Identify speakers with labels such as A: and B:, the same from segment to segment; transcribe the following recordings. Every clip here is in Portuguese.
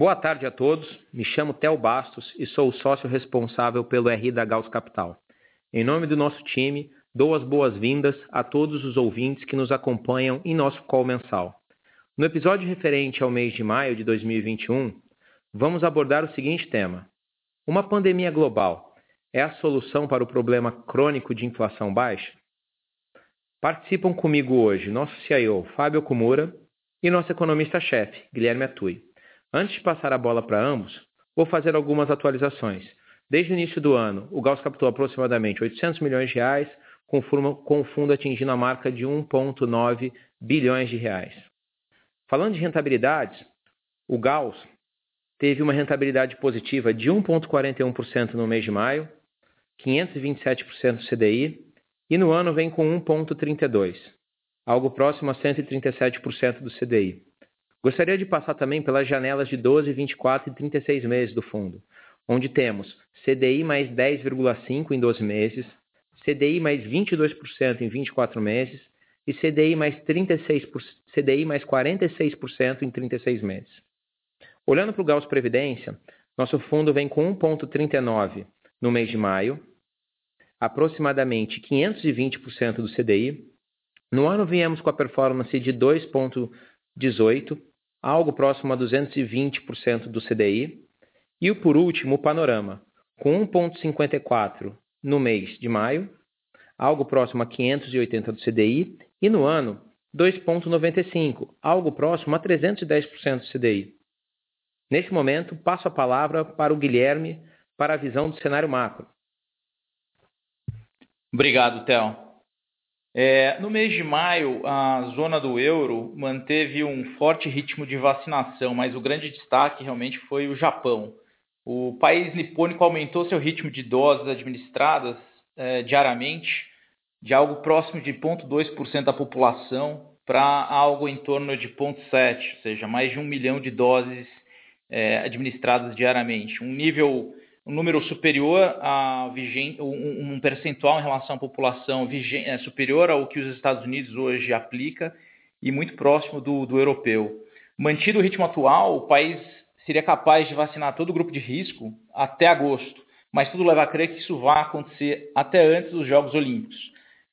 A: Boa tarde a todos. Me chamo Theo Bastos e sou o sócio responsável pelo RI da Gauss Capital. Em nome do nosso time, dou as boas-vindas a todos os ouvintes que nos acompanham em nosso call mensal. No episódio referente ao mês de maio de 2021, vamos abordar o seguinte tema: Uma pandemia global é a solução para o problema crônico de inflação baixa? Participam comigo hoje nosso CIO, Fábio Kumura, e nosso economista-chefe, Guilherme Atui. Antes de passar a bola para ambos, vou fazer algumas atualizações. Desde o início do ano, o Gauss captou aproximadamente 800 milhões de reais, com o fundo atingindo a marca de 1,9 bilhões de reais. Falando de rentabilidades, o Gauss teve uma rentabilidade positiva de 1,41% no mês de maio, 527% do CDI, e no ano vem com 1,32%, algo próximo a 137% do CDI. Gostaria de passar também pelas janelas de 12, 24 e 36 meses do fundo, onde temos CDI mais 10,5 em 12 meses, CDI mais 22% em 24 meses e CDI mais, 36, CDI mais 46% em 36 meses. Olhando para o Gauss Previdência, nosso fundo vem com 1,39 no mês de maio, aproximadamente 520% do CDI. No ano viemos com a performance de 2,18 algo próximo a 220% do CDI. E por último, o panorama, com 1,54 no mês de maio, algo próximo a 580 do CDI, e no ano 2,95, algo próximo a 310% do CDI. Neste momento, passo a palavra para o Guilherme para a visão do cenário macro.
B: Obrigado, Theo. É, no mês de maio, a zona do euro manteve um forte ritmo de vacinação, mas o grande destaque realmente foi o Japão. O país nipônico aumentou seu ritmo de doses administradas é, diariamente de algo próximo de 0,2% da população para algo em torno de 0,7%, ou seja, mais de um milhão de doses é, administradas diariamente. Um nível um número superior a um, um, percentual em relação à população vigente, é, superior ao que os Estados Unidos hoje aplica e muito próximo do, do europeu. Mantido o ritmo atual, o país seria capaz de vacinar todo o grupo de risco até agosto, mas tudo leva a crer que isso vai acontecer até antes dos Jogos Olímpicos.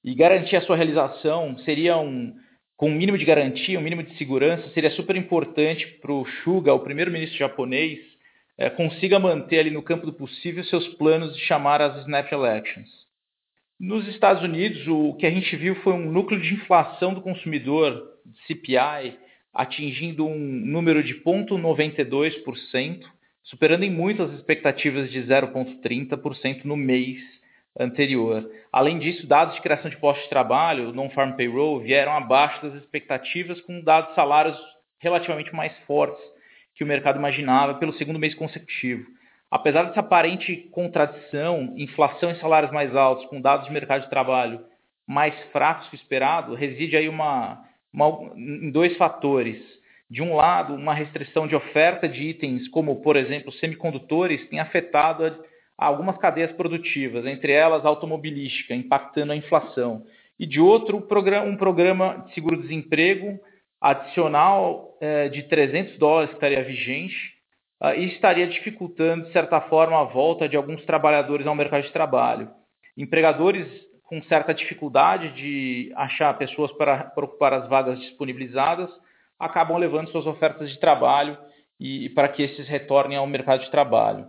B: E garantir a sua realização seria um, com um mínimo de garantia, um mínimo de segurança, seria super importante para o Suga, o primeiro-ministro japonês, é, consiga manter ali no campo do possível seus planos de chamar as snap elections. Nos Estados Unidos, o que a gente viu foi um núcleo de inflação do consumidor, CPI, atingindo um número de 0,92%, superando em muito as expectativas de 0,30% no mês anterior. Além disso, dados de criação de postos de trabalho, non-farm payroll, vieram abaixo das expectativas, com dados de salários relativamente mais fortes que o mercado imaginava pelo segundo mês consecutivo. Apesar dessa aparente contradição, inflação em salários mais altos com dados de mercado de trabalho mais fracos que o esperado, reside aí uma, uma, em dois fatores. De um lado, uma restrição de oferta de itens como, por exemplo, semicondutores, tem afetado algumas cadeias produtivas, entre elas a automobilística, impactando a inflação. E de outro, um programa de seguro-desemprego adicional é, de 300 dólares que estaria vigente uh, e estaria dificultando, de certa forma, a volta de alguns trabalhadores ao mercado de trabalho. Empregadores com certa dificuldade de achar pessoas para, para ocupar as vagas disponibilizadas acabam levando suas ofertas de trabalho e, e para que esses retornem ao mercado de trabalho.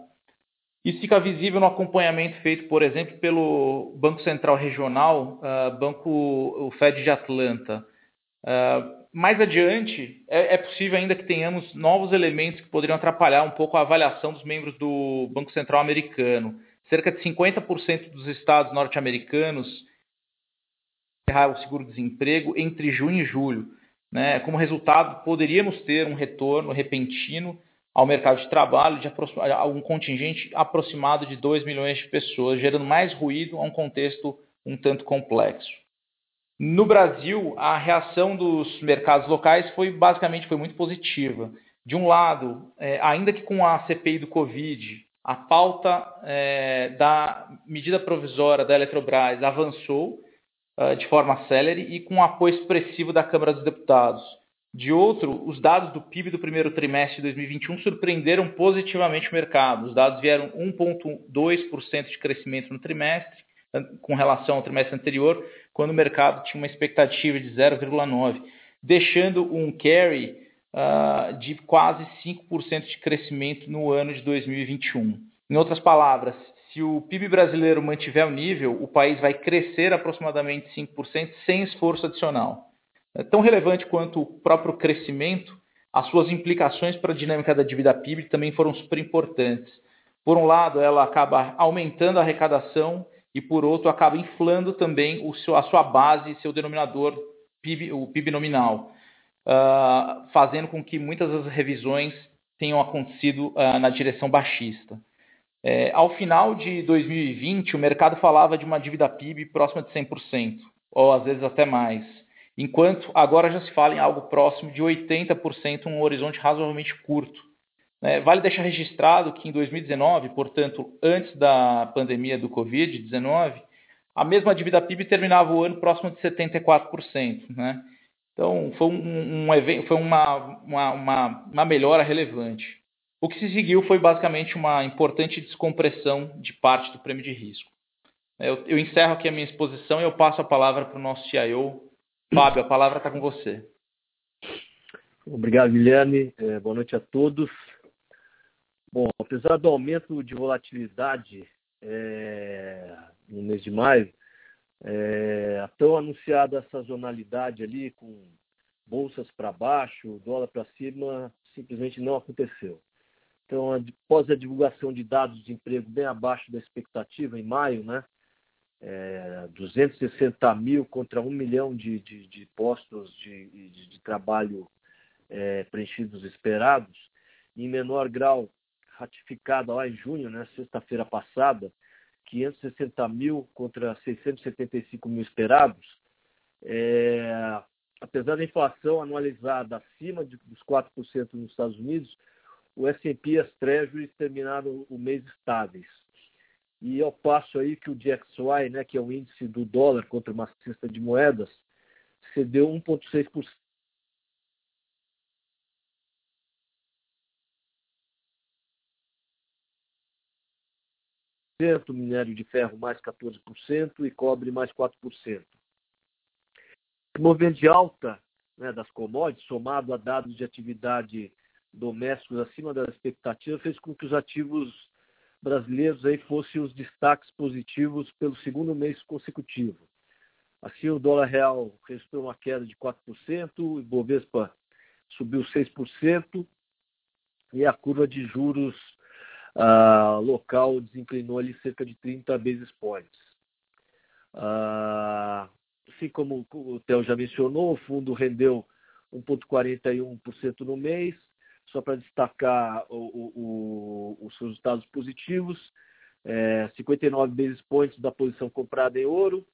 B: Isso fica visível no acompanhamento feito, por exemplo, pelo Banco Central Regional, uh, Banco o Fed de Atlanta. Uh, mais adiante, é, é, possível ainda que tenhamos novos elementos que poderiam atrapalhar um pouco a avaliação dos membros do Banco Central americano. Cerca de 50% dos estados norte-americanos encerrar o seguro-desemprego entre junho e julho. Né? Como resultado, poderíamos ter um retorno repentino ao mercado de trabalho de um contingente aproximado de 2 milhões de pessoas, gerando mais ruído a um contexto um tanto complexo. No Brasil, a reação dos mercados locais foi basicamente foi muito positiva. De um lado, é, ainda que com a CPI do Covid, a pauta é, da medida provisória da Eletrobras avançou uh, de forma célere e com apoio expressivo da Câmara dos Deputados. De outro, os dados do PIB do primeiro trimestre de 2021 surpreenderam positivamente o mercado. Os dados vieram 1,2% de crescimento no trimestre, com relação ao trimestre anterior, quando o mercado tinha uma expectativa de 0,9%, deixando um carry uh, de quase 5% de crescimento no ano de 2021. Em outras palavras, se o PIB brasileiro mantiver o nível, o país vai crescer aproximadamente 5% sem esforço adicional. É tão relevante quanto o próprio crescimento, as suas implicações para a dinâmica da dívida PIB também foram super importantes. Por um lado, ela acaba aumentando a arrecadação e, por outro, acaba inflando também seu, a sua base, seu denominador, PIB, o PIB nominal, uh, fazendo com que muitas das revisões tenham acontecido uh, na direção baixista. É, ao final de 2020, o mercado falava de uma dívida PIB próxima de 100%, ou às vezes até mais, enquanto agora já se fala em algo próximo de 80%, um horizonte razoavelmente curto. É, vale deixar registrado que em 2019, portanto, antes da pandemia do Covid-19, a mesma dívida PIB terminava o ano próximo de 74%. Né? Então, foi, um, um foi uma, uma, uma, uma melhora relevante. O que se seguiu foi basicamente uma importante descompressão de parte do prêmio de risco. Eu, eu encerro aqui a minha exposição e eu passo a palavra para o nosso CIO. Fábio, a palavra está com você.
C: Obrigado, Guilherme. É, boa noite a todos. Bom, apesar do aumento de volatilidade é, no mês de maio, é, a tão anunciada sazonalidade ali com bolsas para baixo, dólar para cima, simplesmente não aconteceu. Então, após a divulgação de dados de emprego bem abaixo da expectativa em maio, né, é, 260 mil contra 1 milhão de, de, de postos de, de, trabalho é, preenchidos esperados, em menor grau ratificada lá em junho, né, sexta-feira passada, 560 mil contra 675 mil esperados. É, apesar da inflação anualizada acima de, dos 4% nos Estados Unidos, o S&P e as Treasuries terminaram o mês estáveis. E ao passo aí que o DXY, né, que é o índice do dólar contra uma cesta de moedas, cedeu 1,6%. Minério de ferro mais 14% e cobre mais 4%. O movimento de alta né, das commodities, somado a dados de atividade domésticos acima da expectativa fez com que os ativos brasileiros aí fossem os destaques positivos pelo segundo mês consecutivo. Assim, o dólar real registrou uma queda de 4%, o Ibovespa subiu 6% e a curva de juros uh, local desinclinou ali cerca de 30 basis points. Uh, assim como o Theo já mencionou, o fundo rendeu 1,41% no mês, só para destacar o, o, os resultados positivos, é, 59 basis points da posição comprada em ouro,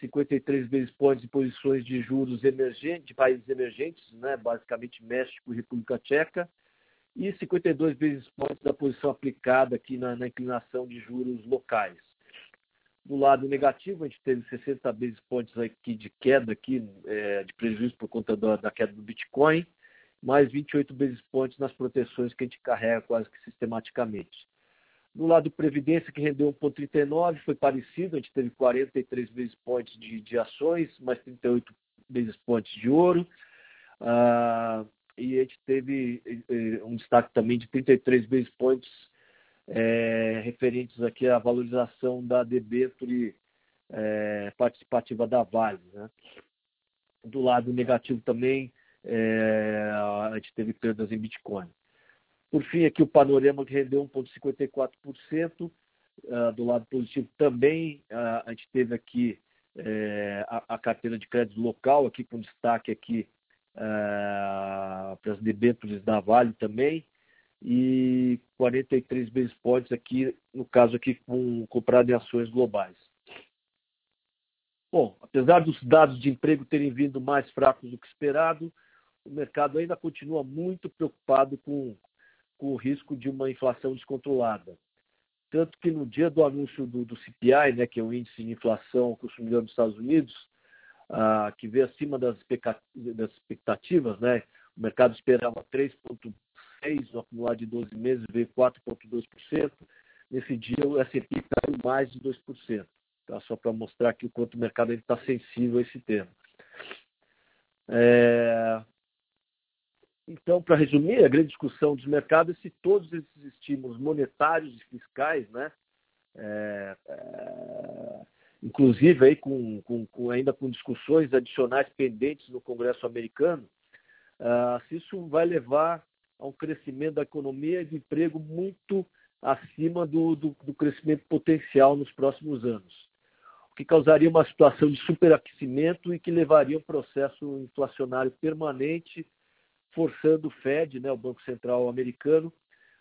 C: 53 basis points em posições de juros emergentes, de países emergentes, né, basicamente México e República Tcheca, e 52 basis points da posição aplicada aqui na, na inclinação de juros locais. Do lado negativo, a gente teve 60 basis points aqui de queda aqui, é, de prejuízo por conta da, da queda do Bitcoin, mais 28 basis points nas proteções que a gente carrega quase que sistematicamente. Do lado do Previdência, que rendeu 1,39, foi parecido, a gente teve 43 basis points de, de ações, mais 38 basis points de ouro, uh, e a gente teve uh, um destaque também de 33 basis points é, referentes aqui à valorização da debênture é, participativa da Vale. Né? Do lado negativo também, é, a gente teve perdas em Bitcoin. Por fim, aqui o panorama que rendeu 1,54%. Uh, do lado positivo também, uh, a gente teve aqui a, a, carteira de crédito local, aqui com destaque aqui uh, para as debêntures da Vale também, e 43 basis points aqui, no caso aqui, com comprado em ações globais. Bom, apesar dos dados de emprego terem vindo mais fracos do que esperado, o mercado ainda continua muito preocupado com, com o risco de uma inflação descontrolada. Tanto que no dia do anúncio do, do CPI, né, que é o índice de inflação consumidor dos Estados Unidos, uh, que veio acima das expectativas, né? O mercado esperava 3,6% no acumulado de 12 meses, veio 4,2%. Nesse dia, o S&P caiu mais de 2%. Tá? Só para mostrar aqui o quanto o mercado está sensível a esse tema. É... Então, para resumir, a grande discussão dos mercados é se todos esses estímulos monetários e fiscais, né, é, é, inclusive aí com, com, com, ainda com discussões adicionais pendentes no Congresso americano, uh, se isso vai levar a um crescimento da economia e do emprego muito acima do, do, do crescimento potencial nos próximos anos, o que causaria uma situação de superaquecimento e que levaria a um processo inflacionário permanente forçando o Fed, né, o Banco Central americano,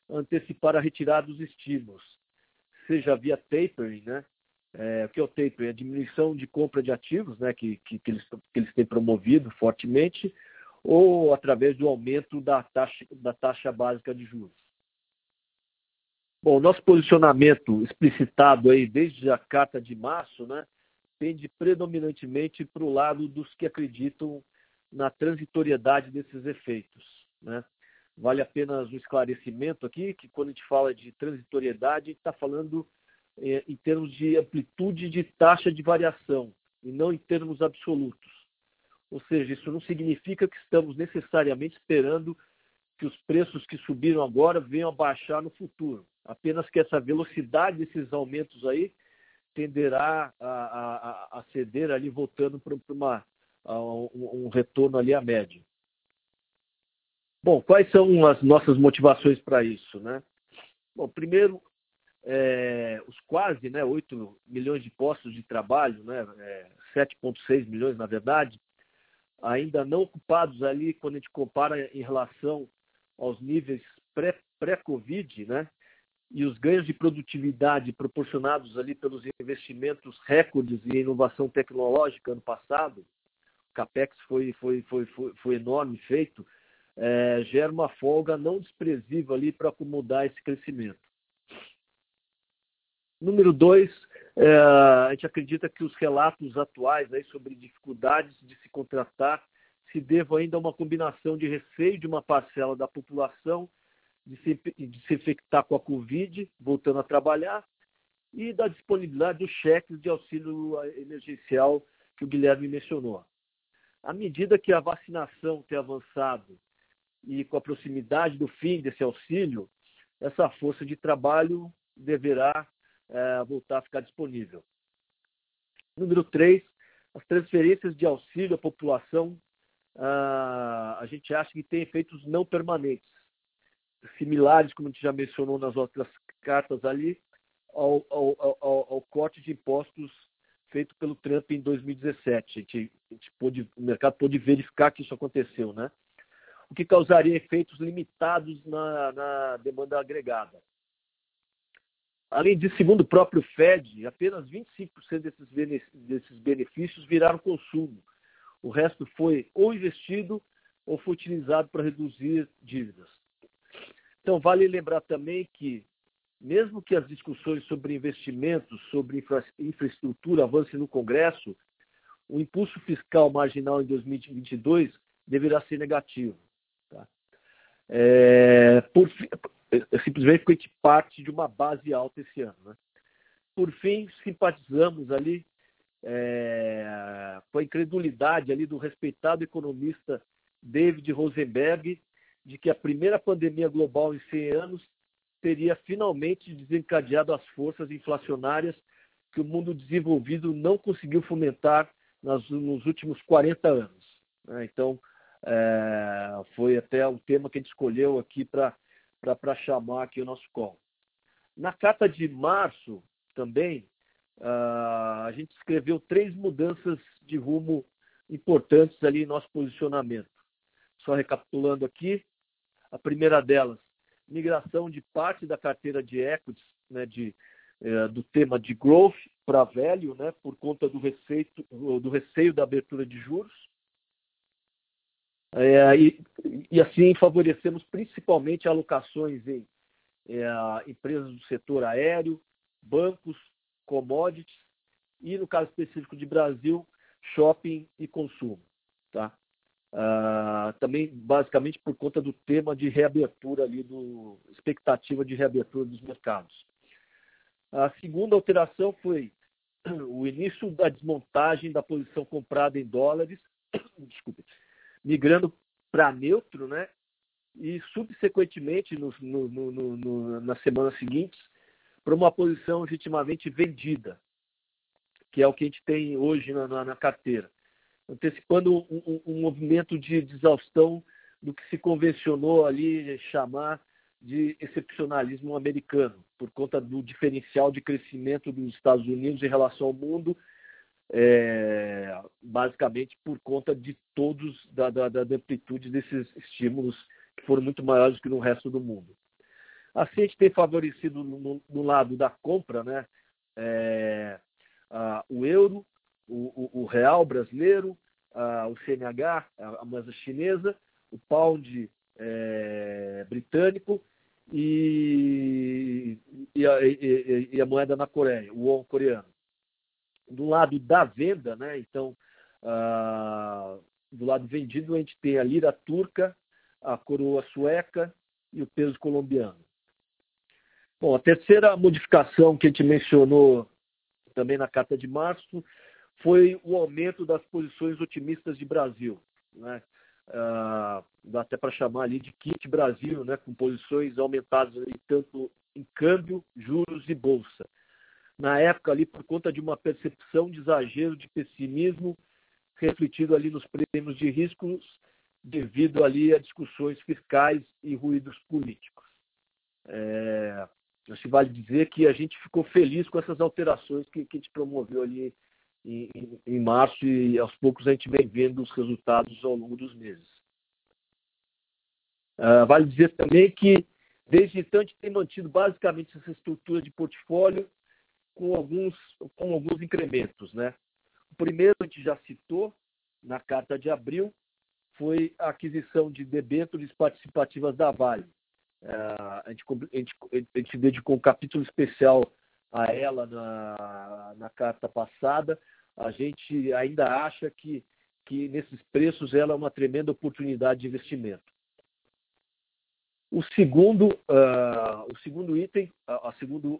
C: a antecipar a retirada dos estímulos, seja via tapering, né? É, o que é o tapering? A diminuição de compra de ativos, né, que, que, que, eles, que eles têm promovido fortemente, ou através do aumento da taxa, da taxa básica de juros. Bom, nosso posicionamento explicitado aí desde a carta de março, né, tende predominantemente para o lado dos que acreditam na transitoriedade desses efeitos. Né? Vale apenas um esclarecimento aqui, que quando a gente fala de transitoriedade, a gente está falando é, em termos de amplitude de taxa de variação, e não em termos absolutos. Ou seja, isso não significa que estamos necessariamente esperando que os preços que subiram agora venham a baixar no futuro. Apenas que essa velocidade desses aumentos aí tenderá a, a, a ceder ali, voltando para uma um, um retorno ali à média. Bom, quais são as nossas motivações para isso, né? Bom, primeiro, é, os quase né, 8 milhões de postos de trabalho, né, é, 7,6 milhões na verdade, ainda não ocupados ali quando a gente compara em relação aos níveis pré-Covid, pré né, e os ganhos de produtividade proporcionados ali pelos investimentos recordes em inovação tecnológica ano passado, capex foi, foi, foi, foi, foi enorme feito, é, gera uma folga não desprezível ali para acomodar esse crescimento. Número dois, é, a gente acredita que os relatos atuais aí sobre dificuldades de se contratar se devam ainda a uma combinação de receio de uma parcela da população de se, de se infectar com a Covid, voltando a trabalhar, e da disponibilidade dos cheques de auxílio emergencial que o Guilherme mencionou. À medida que a vacinação tem avançado e com a proximidade do fim desse auxílio, essa força de trabalho deverá é, voltar a ficar disponível. Número 3, as transferências de auxílio à população, ah, a gente acha que tem efeitos não permanentes, similares, como a gente já mencionou nas outras cartas ali, ao, ao, ao, ao corte de impostos feito pelo Trump em 2017. A gente, a gente pôde, o mercado pôde verificar que isso aconteceu, né? O que causaria efeitos limitados na, na demanda agregada. Além disso, segundo o próprio Fed, apenas 25% desses benefícios viraram consumo. O resto foi ou investido ou foi utilizado para reduzir dívidas. Então, vale lembrar também que mesmo que as discussões sobre investimentos, sobre infra infraestrutura avancem no Congresso, o impulso fiscal marginal em 2022 deverá ser negativo. Tá? É, por, simplesmente porque a gente parte de uma base alta esse ano. Né? Por fim, simpatizamos ali é, com a incredulidade ali do respeitado economista David Rosenberg de que a primeira pandemia global em 100 anos teria finalmente desencadeado as forças inflacionárias que o mundo desenvolvido não conseguiu fomentar nas, nos últimos 40 anos. Né? Então, é, foi até o tema que a gente escolheu aqui para chamar aqui o nosso call. Na carta de março, também, uh, a gente escreveu três mudanças de rumo importantes ali em nosso posicionamento. Só recapitulando aqui, a primeira delas, migração de parte da carteira de equities, né, de, é, do tema de growth para velho, né, por conta do, receito, do receio da abertura de juros. É, e, e, assim favorecemos principalmente alocações em é, empresas do setor aéreo, bancos, commodities e, no caso específico de Brasil, shopping e consumo. Tá? Uh, também basicamente por conta do tema de reabertura ali, do expectativa de reabertura dos mercados. A segunda alteração foi o início da desmontagem da posição comprada em dólares, desculpe, migrando para neutro, né? E subsequentemente, no, no, no, nas semanas seguintes, para uma posição legitimamente vendida, que é o que a gente tem hoje na, na, na carteira, antecipando um, um, um movimento de exaustão do que se convencionou ali chamar de excepcionalismo americano, por conta do diferencial de crescimento dos Estados Unidos em relação ao mundo, é, basicamente por conta de todos, da, da, da, amplitude desses estímulos que foram muito maiores que no resto do mundo. Assim, a gente tem favorecido no, no lado da compra né, é, a, o euro, o, o, o real brasileiro, a, o CNH, a moeda chinesa, o pound é, britânico e, e, a, e, e, a, moeda na Coreia, o won coreano. Do lado da venda, né, então, ah, do lado vendido, a gente tem a lira turca, a coroa sueca e o peso colombiano. Bom, a terceira modificação que a gente mencionou também na carta de março foi o aumento das posições otimistas de Brasil. Né? Uh, dá até para chamar ali de kit Brasil, né, com posições aumentadas ali, tanto em câmbio, juros e bolsa. Na época ali, por conta de uma percepção de exagero de pessimismo refletido ali nos prêmios de riscos devido ali a discussões fiscais e ruídos políticos. É, acho que vale dizer que a gente ficou feliz com essas alterações que, que a gente promoveu ali em, em, março e aos poucos a gente vem vendo os resultados ao longo dos meses. Uh, vale dizer também que, desde então, a gente tem mantido basicamente essa estrutura de portfólio com alguns, com alguns incrementos. Né? O primeiro, a gente já citou na carta de abril, foi a aquisição de debêntures participativas da Vale. Uh, a, gente, a, gente, a gente dedicou um capítulo especial a ela na, na carta passada, a gente ainda acha que, que nesses preços ela é uma tremenda oportunidade de investimento. O segundo, uh, o segundo item, a, a, segundo,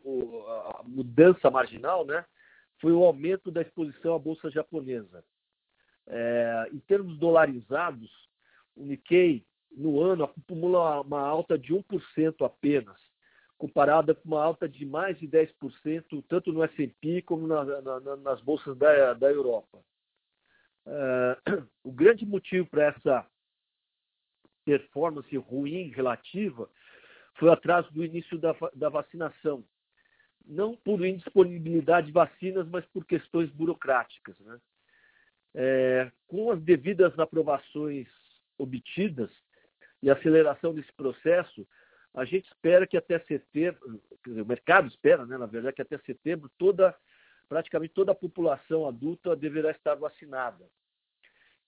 C: a mudança marginal, né, foi o aumento da exposição à bolsa japonesa. É, em termos dolarizados, o Nikkei no ano acumula uma alta de 1% apenas, comparada com uma alta de mais de 10%, tanto no S&P como na, na, nas bolsas da, da Europa. Uh, o grande motivo para essa performance ruim relativa foi atrás do início da, da vacinação. Não por indisponibilidade de vacinas, mas por questões burocráticas. Né? É, com as devidas aprovações obtidas e aceleração desse processo, a gente espera que até setembro, dizer, o mercado espera, né, na verdade, que até setembro toda, praticamente toda a população adulta deverá estar vacinada.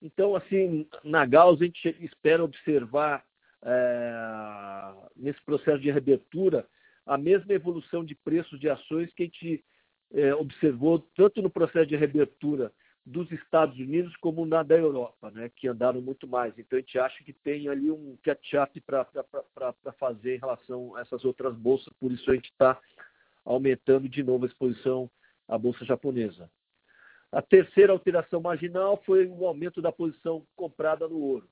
C: Então, assim, na Gauss a gente espera observar é, nesse processo de reabertura a mesma evolução de preços de ações que a gente é, observou tanto no processo de reabertura dos Estados Unidos como na da Europa, né, que andaram muito mais. Então a gente acha que tem ali um catch-up para fazer em relação a essas outras bolsas, por isso a gente está aumentando de novo a exposição à bolsa japonesa. A terceira alteração marginal foi o aumento da posição comprada no ouro.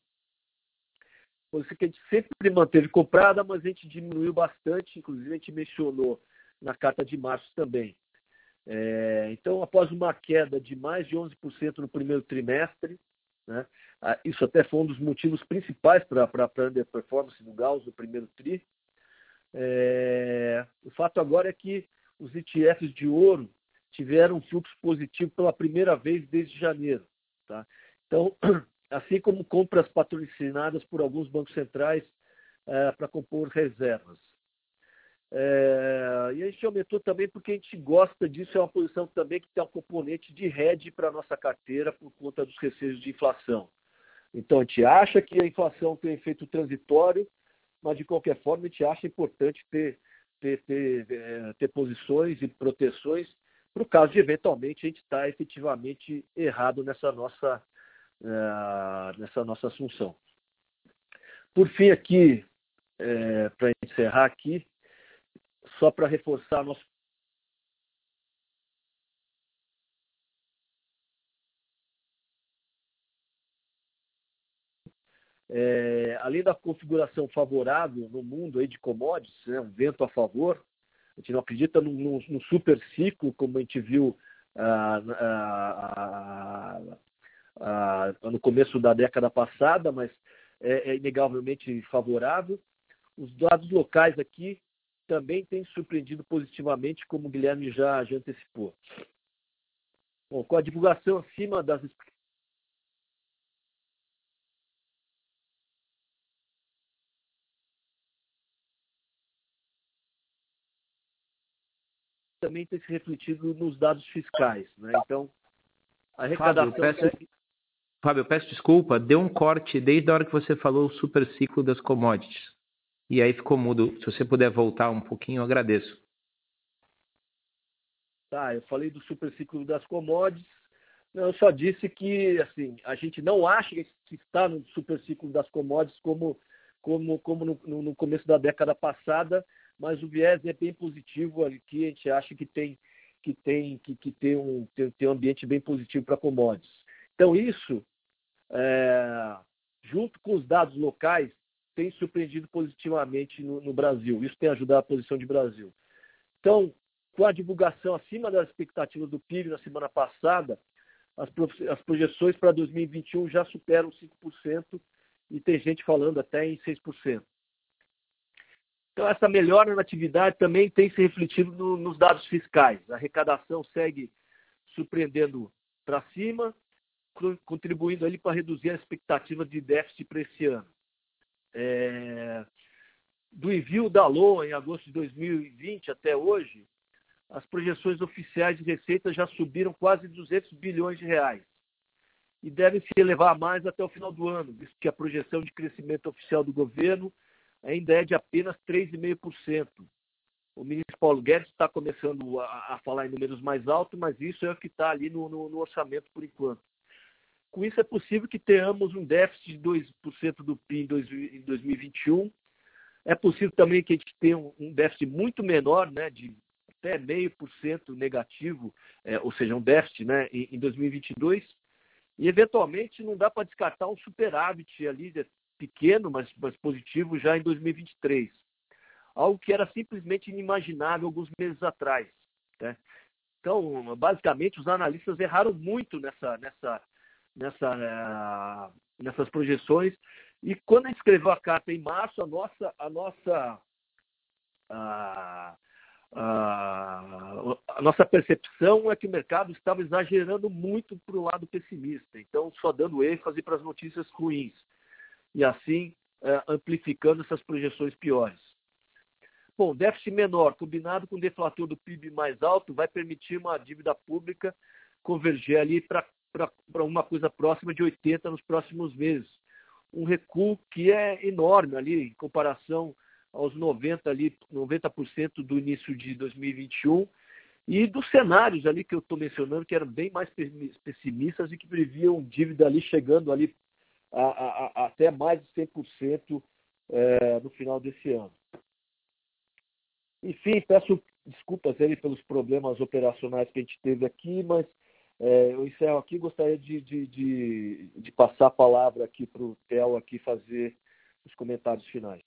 C: Posição que a gente sempre manteve comprada, mas a gente diminuiu bastante, inclusive a gente mencionou na carta de março também. É, então, após uma queda de mais de 11% no primeiro trimestre, né, isso até foi um dos motivos principais para a underperformance do Gauss no primeiro TRI. É, o fato agora é que os ETFs de ouro tiveram um fluxo positivo pela primeira vez desde janeiro. Tá? Então, assim como compras patrocinadas por alguns bancos centrais é, para compor reservas. É, e a gente aumentou também porque a gente gosta disso, é uma posição também que tem um componente de hedge para a nossa carteira por conta dos receios de inflação. Então a gente acha que a inflação tem efeito transitório, mas de qualquer forma a gente acha importante ter, ter, ter, é, ter posições e proteções para o caso de eventualmente a gente estar tá efetivamente errado nessa nossa, uh, nessa nossa assunção. Por fim, aqui, é, para encerrar aqui, só para reforçar nosso É, além da configuração favorável no mundo aí de commodities, né, um vento a favor, a gente não acredita num, num super ciclo como a gente viu ah, ah, ah, no começo da década passada, mas é, é inegavelmente favorável. Os dados locais aqui também têm surpreendido positivamente, como o Guilherme já, já antecipou. Bom, com a divulgação acima das também tem se refletido nos dados fiscais. Né? Então, a arrecadação.
A: Fábio, peço, Fábio, eu peço desculpa, deu um corte desde a hora que você falou o super ciclo das commodities. E aí ficou mudo. Se você puder voltar um pouquinho, eu agradeço.
C: Tá, eu falei do super ciclo das commodities. Eu só disse que assim, a gente não acha que está no super ciclo das commodities como, como, como no, no começo da década passada, mas o viés é bem positivo aqui, a gente acha que tem que tem que, que tem um tem, tem um ambiente bem positivo para commodities. Então isso, é, junto com os dados locais, tem surpreendido positivamente no, no, Brasil. Isso tem ajudado a posição de Brasil. Então, com a divulgação acima das expectativas do PIB na semana passada, as, as projeções para 2021 já superam 5% e tem gente falando até em 6%. Então, essa melhora na atividade também tem se refletido no, nos dados fiscais. A arrecadação segue surpreendendo para cima, contribuindo ali para reduzir a expectativa de déficit para esse ano. É, do envio da LOA em agosto de 2020 até hoje, as projeções oficiais de receita já subiram quase 200 bilhões de reais e devem se elevar mais até o final do ano, visto que a projeção de crescimento oficial do governo ainda é de apenas 3,5%. O ministro Paulo Guedes está começando a, a, falar em números mais altos, mas isso é o que está ali no, no, no, orçamento por enquanto. Com isso, é possível que tenhamos um déficit de 2% do PIB em 2021. É possível também que a gente tenha um, déficit muito menor, né, de até 0,5% negativo, é, ou seja, um déficit né, em, em 2022. E, eventualmente, não dá para descartar um superávit ali pequeno, mas, mas positivo já em 2023. Algo que era simplesmente inimaginável alguns meses atrás. Né? Então, basicamente, os analistas erraram muito nessa, nessa, nessa, uh, nessas projeções. E quando a gente escreveu a carta em março, a nossa, a nossa, uh, uh, a nossa percepção é que o mercado estava exagerando muito para o lado pessimista. Então, só dando ênfase para as notícias ruins e assim é, amplificando essas projeções piores. Bom, déficit menor combinado com deflator do PIB mais alto vai permitir uma dívida pública converger ali para uma coisa próxima de 80 nos próximos meses. Um recuo que é enorme ali em comparação aos 90 ali, 90% do início de 2021 e dos cenários ali que eu estou mencionando que eram bem mais pessimistas e que previam dívida ali chegando ali a, a, até mais de 100% é, no final desse ano. Enfim, peço desculpas aí pelos problemas operacionais que a gente teve aqui, mas é, eu encerro aqui gostaria de, de, de, de passar a palavra aqui para o Theo aqui fazer os comentários finais.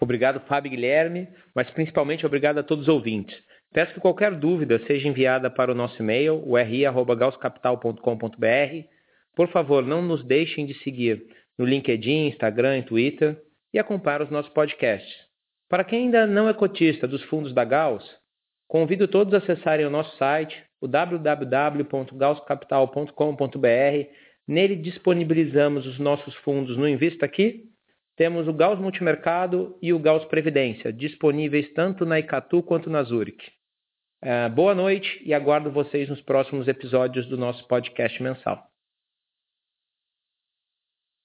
A: Obrigado, Fábio Guilherme, mas principalmente obrigado a todos os ouvintes. Peço que qualquer dúvida seja enviada para o nosso e-mail, ri.gauscapital.com.br por favor, não nos deixem de seguir no LinkedIn, Instagram e Twitter e acompanhar os nossos podcasts. Para quem ainda não é cotista dos fundos da Gauss, convido todos a acessarem o nosso site, o www.gausscapital.com.br. Nele disponibilizamos os nossos fundos no Invista Aqui. Temos o Gauss Multimercado e o Gauss Previdência, disponíveis tanto na Icatu quanto na Zurich. Uh, boa noite e aguardo vocês nos próximos episódios do nosso podcast mensal.